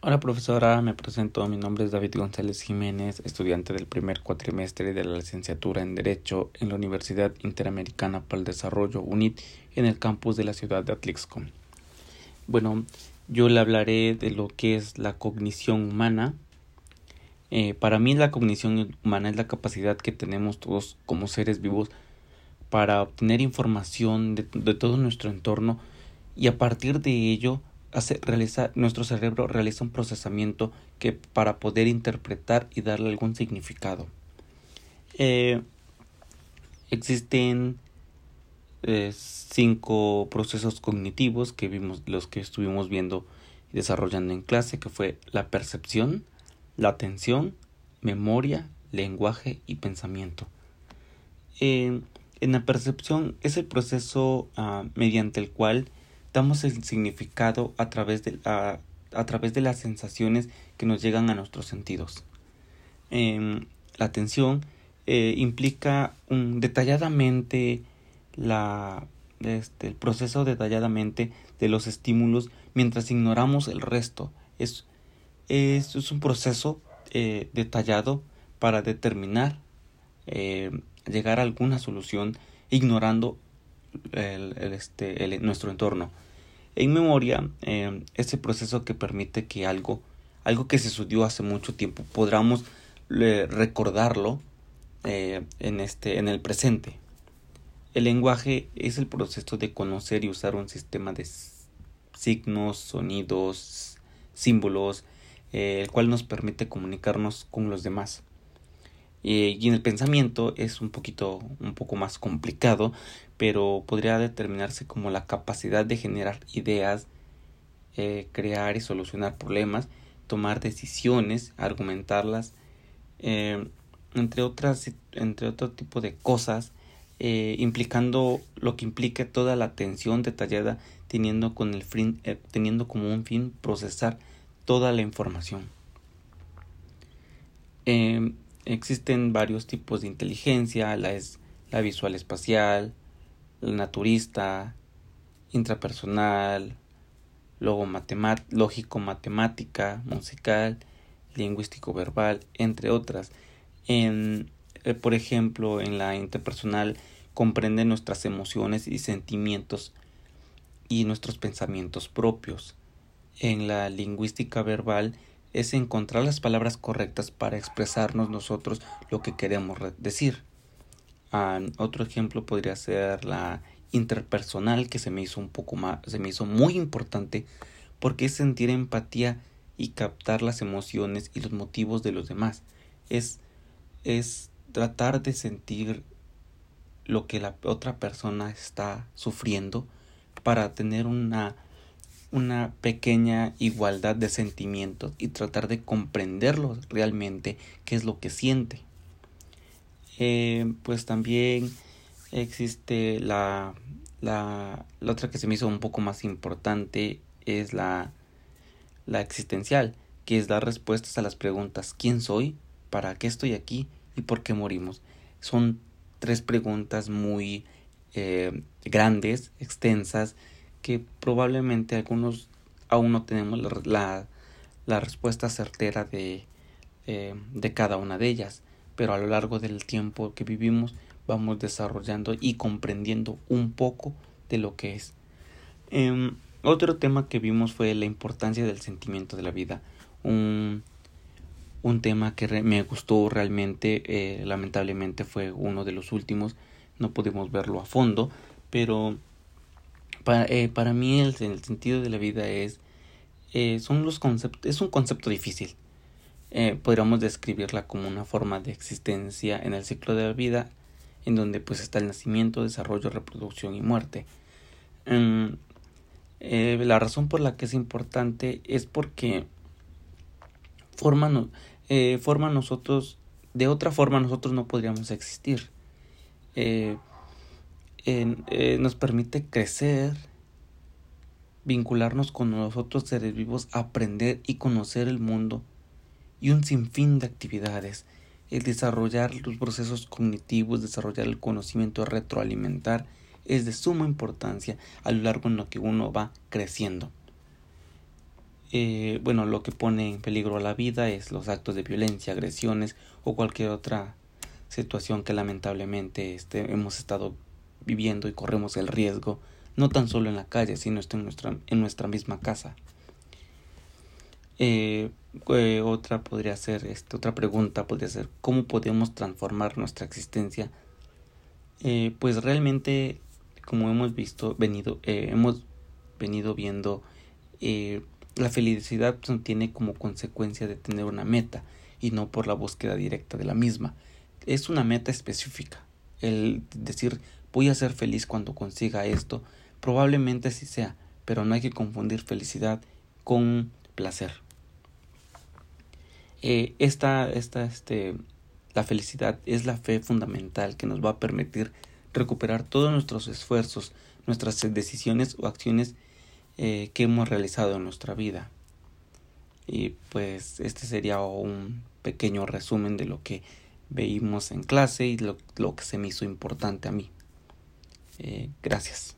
Hola profesora, me presento, mi nombre es David González Jiménez, estudiante del primer cuatrimestre de la licenciatura en Derecho en la Universidad Interamericana para el Desarrollo UNIT en el campus de la ciudad de Atlixco. Bueno, yo le hablaré de lo que es la cognición humana. Eh, para mí la cognición humana es la capacidad que tenemos todos como seres vivos para obtener información de, de todo nuestro entorno y a partir de ello hace, realiza, nuestro cerebro realiza un procesamiento que para poder interpretar y darle algún significado. Eh, existen eh, cinco procesos cognitivos que vimos, los que estuvimos viendo y desarrollando en clase, que fue la percepción, la atención, memoria, lenguaje y pensamiento. Eh, en la percepción es el proceso ah, mediante el cual damos el significado a través de, a, través de las sensaciones que nos llegan a nuestros sentidos. Em, la atención eh, implica un, detalladamente la, este, el proceso detalladamente de los estímulos mientras ignoramos el resto. Es, es, es un proceso eh, detallado para determinar, eh, llegar a alguna solución ignorando el, este, nuestro entorno. En memoria, eh, ese proceso que permite que algo, algo que se sucedió hace mucho tiempo, podamos recordarlo eh, en, este, en el presente. El lenguaje es el proceso de conocer y usar un sistema de signos, sonidos, símbolos, eh, el cual nos permite comunicarnos con los demás. Y en el pensamiento es un poquito, un poco más complicado, pero podría determinarse como la capacidad de generar ideas, eh, crear y solucionar problemas, tomar decisiones, argumentarlas, eh, entre otras, entre otro tipo de cosas, eh, implicando lo que implique toda la atención detallada, teniendo con el fin, teniendo como un fin procesar toda la información. Existen varios tipos de inteligencia, la es la visual espacial, naturista, intrapersonal, lógico matemática, musical, lingüístico verbal, entre otras. En, eh, por ejemplo, en la interpersonal comprende nuestras emociones y sentimientos y nuestros pensamientos propios. En la lingüística verbal es encontrar las palabras correctas para expresarnos nosotros lo que queremos decir otro ejemplo podría ser la interpersonal que se me hizo un poco más, se me hizo muy importante porque es sentir empatía y captar las emociones y los motivos de los demás. Es, es tratar de sentir lo que la otra persona está sufriendo para tener una, una pequeña igualdad de sentimientos y tratar de comprenderlo realmente qué es lo que siente. Eh, pues también existe la, la, la, otra que se me hizo un poco más importante es la, la existencial, que es dar respuestas a las preguntas ¿quién soy? ¿Para qué estoy aquí? ¿Y por qué morimos? Son tres preguntas muy eh, grandes, extensas, que probablemente algunos aún no tenemos la, la, respuesta certera de, eh, de cada una de ellas pero a lo largo del tiempo que vivimos vamos desarrollando y comprendiendo un poco de lo que es. Em, otro tema que vimos fue la importancia del sentimiento de la vida. Un, un tema que me gustó realmente, eh, lamentablemente fue uno de los últimos, no pudimos verlo a fondo, pero para, eh, para mí el, el, sentido de la vida es, eh, son los conceptos, es un concepto difícil eh, podríamos describirla como una forma de existencia en el ciclo de la vida en donde pues está el nacimiento, desarrollo, reproducción y muerte. Eh, la razón por la que es importante es porque forma, eh, forma nosotros, de otra forma nosotros no podríamos existir. Nos permite crecer, vincularnos con los otros seres vivos, aprender y conocer el mundo y un sinfín de actividades. El desarrollar los procesos cognitivos, desarrollar el conocimiento, retroalimentar, es de suma importancia a lo largo en lo que uno va creciendo. eh, bueno, lo que pone en peligro la vida es los actos de violencia, agresiones o cualquier otra situación que lamentablemente este, hemos estado viviendo y corremos el riesgo, no tan solo en la calle, sino en nuestra, en nuestra misma casa. Eh, eh, otra podría ser, este, otra pregunta podría ser, ¿cómo podemos transformar nuestra existencia? Eh, pues realmente, como hemos visto, venido, hemos venido viendo, la felicidad tiene como consecuencia de tener una meta y no por la búsqueda directa de la misma. Es una meta específica. El decir voy a ser feliz cuando consiga esto, probablemente sí sea, pero no hay que confundir felicidad con placer. Eh, esta, esta, este, la felicidad es la fe fundamental que nos va a permitir recuperar todos nuestros esfuerzos, nuestras decisiones o acciones eh, que hemos realizado en nuestra vida. Y pues este sería un pequeño resumen de lo que veímos en clase y lo, lo que se me hizo importante a mí. Eh, gracias.